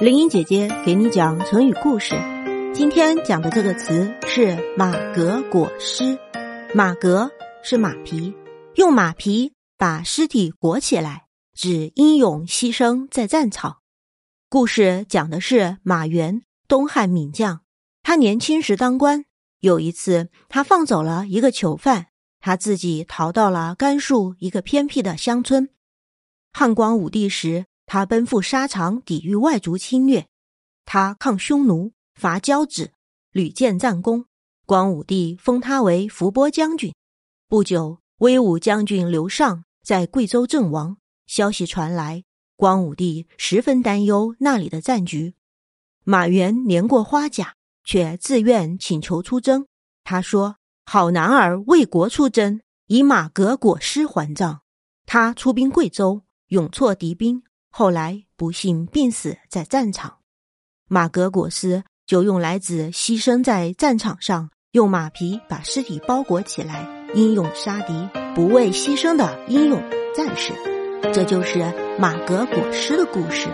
林英姐姐给你讲成语故事。今天讲的这个词是“马革裹尸”。马革是马皮，用马皮把尸体裹起来，指英勇牺牲在战场。故事讲的是马援，东汉名将。他年轻时当官，有一次他放走了一个囚犯，他自己逃到了甘肃一个偏僻的乡村。汉光武帝时。他奔赴沙场抵御外族侵略，他抗匈奴、伐交趾，屡建战功。光武帝封他为伏波将军。不久，威武将军刘尚在贵州阵亡，消息传来，光武帝十分担忧那里的战局。马援年过花甲，却自愿请求出征。他说：“好男儿为国出征，以马革裹尸还葬。”他出兵贵州，勇挫敌兵。后来不幸病死在战场，马革裹尸就用来指牺牲在战场上，用马皮把尸体包裹起来，英勇杀敌、不畏牺牲的英勇战士。这就是马革裹尸的故事。